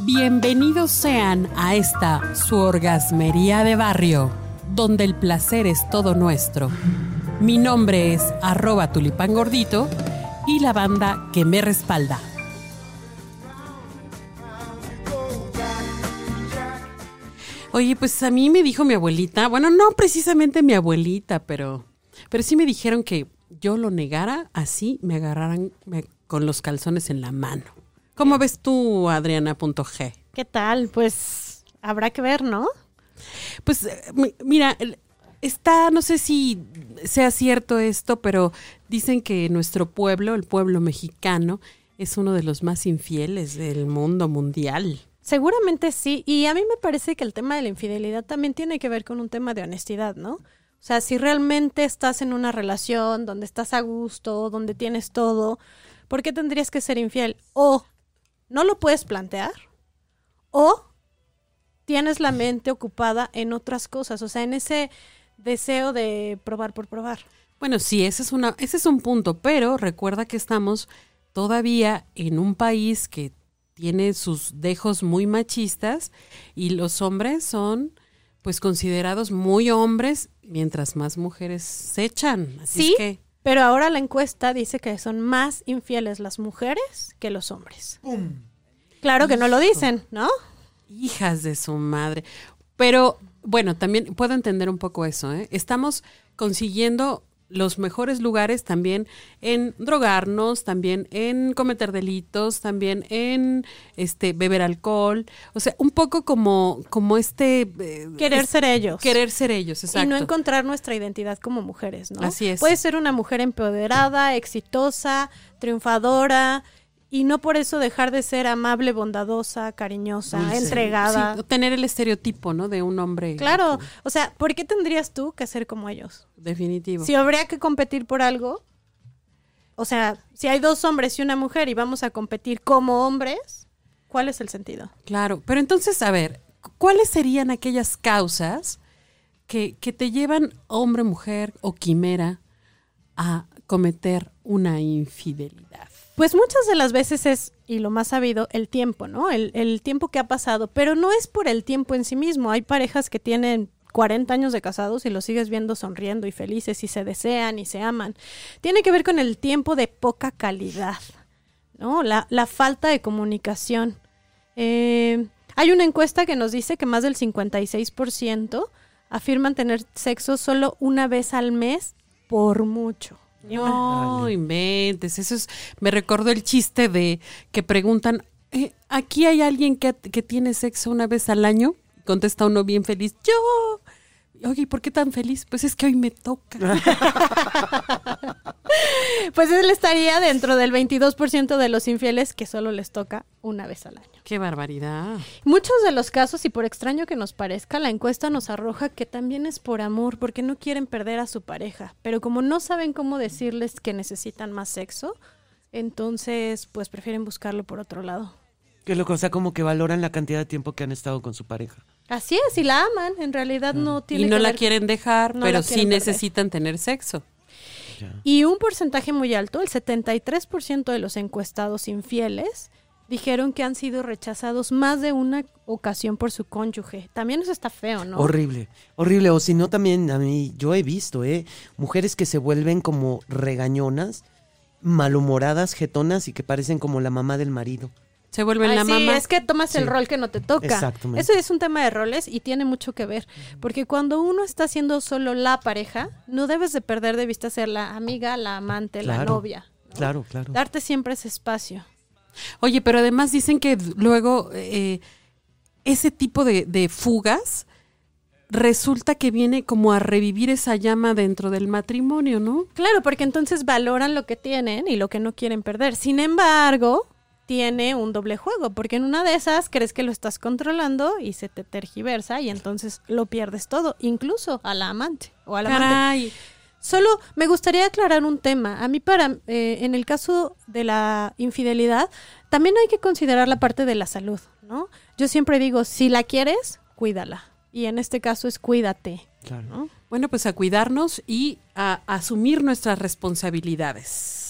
Bienvenidos sean a esta su orgasmería de barrio, donde el placer es todo nuestro. Mi nombre es arroba tulipán gordito y la banda que me respalda. Oye, pues a mí me dijo mi abuelita, bueno, no precisamente mi abuelita, pero, pero sí me dijeron que yo lo negara, así me agarraran con los calzones en la mano. ¿Cómo ves tú, Adriana.g? ¿Qué tal? Pues habrá que ver, ¿no? Pues eh, mi- mira, está, no sé si sea cierto esto, pero dicen que nuestro pueblo, el pueblo mexicano, es uno de los más infieles del mundo mundial. Seguramente sí. Y a mí me parece que el tema de la infidelidad también tiene que ver con un tema de honestidad, ¿no? O sea, si realmente estás en una relación donde estás a gusto, donde tienes todo, ¿por qué tendrías que ser infiel? O no lo puedes plantear, o tienes la mente ocupada en otras cosas, o sea, en ese deseo de probar por probar. Bueno, sí, ese es, una, ese es un punto, pero recuerda que estamos todavía en un país que tiene sus dejos muy machistas y los hombres son pues considerados muy hombres mientras más mujeres se echan. Así Sí, es que pero ahora la encuesta dice que son más infieles las mujeres que los hombres. Claro que no lo dicen, ¿no? hijas de su madre. Pero bueno, también puedo entender un poco eso. ¿eh? Estamos consiguiendo los mejores lugares también en drogarnos, también en cometer delitos, también en este beber alcohol, o sea, un poco como como este eh, Querer es- ser ellos. querer ser ellos, exacto. Y no encontrar nuestra identidad como mujeres, ¿no? Así es. Puede ser una mujer empoderada, exitosa, triunfadora, y no por eso dejar de ser amable, bondadosa, cariñosa, Dulce. entregada. Sí, tener el estereotipo, ¿no? De un hombre. Claro, o sea, ¿por qué tendrías tú que ser como ellos? Definitivo. Si habría que competir por algo, o sea, si hay dos hombres y una mujer y vamos a competir como hombres, ¿cuál es el sentido? Claro, pero entonces, a ver, ¿cuáles serían aquellas causas que, que te llevan, hombre, mujer o quimera, a cometer una infidelidad? Pues muchas de las veces es, y lo más sabido, el tiempo, ¿no? El, tiempo que ha pasado, pero no es por el tiempo en sí mismo. Hay parejas que tienen 40 años de casados y los sigues viendo sonriendo y felices y se desean y se aman. Tiene que ver con el tiempo de poca calidad, ¿no? La, la falta de comunicación. Eh, hay una encuesta que nos dice que más del 56% afirman tener sexo solo una vez al mes por mucho. No inventes, eso es, me recordó el chiste de que preguntan, eh, ¿aquí hay alguien que, que tiene sexo una vez al año? Contesta uno bien feliz, yo. Oye, ¿y por qué tan feliz? Pues es que hoy me toca. Pues él estaría dentro del 22% de los infieles que solo les toca una vez al año. Qué barbaridad. Muchos de los casos, y por extraño que nos parezca, la encuesta nos arroja que también es por amor, porque no quieren perder a su pareja. Pero como no saben cómo decirles que necesitan más sexo, entonces pues prefieren buscarlo por otro lado. Que loco, o sea, como que valoran la cantidad de tiempo que han estado con su pareja. Así es, y la aman, en realidad no tiene Y no que la ver- quieren dejar, no pero sí perder. necesitan tener sexo. Y un porcentaje muy alto, el 73% de los encuestados infieles, dijeron que han sido rechazados más de una ocasión por su cónyuge. También eso está feo, ¿no? Horrible, horrible. O si no, también a mí, yo he visto, ¿eh? Mujeres que se vuelven como regañonas, malhumoradas, jetonas y que parecen como la mamá del marido. Se vuelven Ay, la sí, mamá. es que tomas el rol que no te toca. Exactamente. Eso es un tema de roles y tiene mucho que ver. Porque cuando uno está siendo solo la pareja, no debes de perder de vista ser la amiga, la amante, la novia. ¿no? Claro, claro. Darte siempre ese espacio. Oye, pero además dicen que luego eh, ese tipo de, de fugas resulta que viene como a revivir esa llama dentro del matrimonio, ¿no? Claro, porque entonces valoran lo que tienen y lo que no quieren perder. Sin embargo, tiene un doble juego, porque en una de esas crees que lo estás controlando y se te tergiversa y entonces lo pierdes todo, incluso a la amante o al amante. Caray. Solo me gustaría aclarar un tema. A mí para, eh, en el caso de la infidelidad, también hay que considerar la parte de la salud, ¿no? Yo siempre digo, si la quieres, cuídala. Y en este caso es cuídate, Claro. ¿no? Bueno, pues a cuidarnos y a asumir nuestras responsabilidades.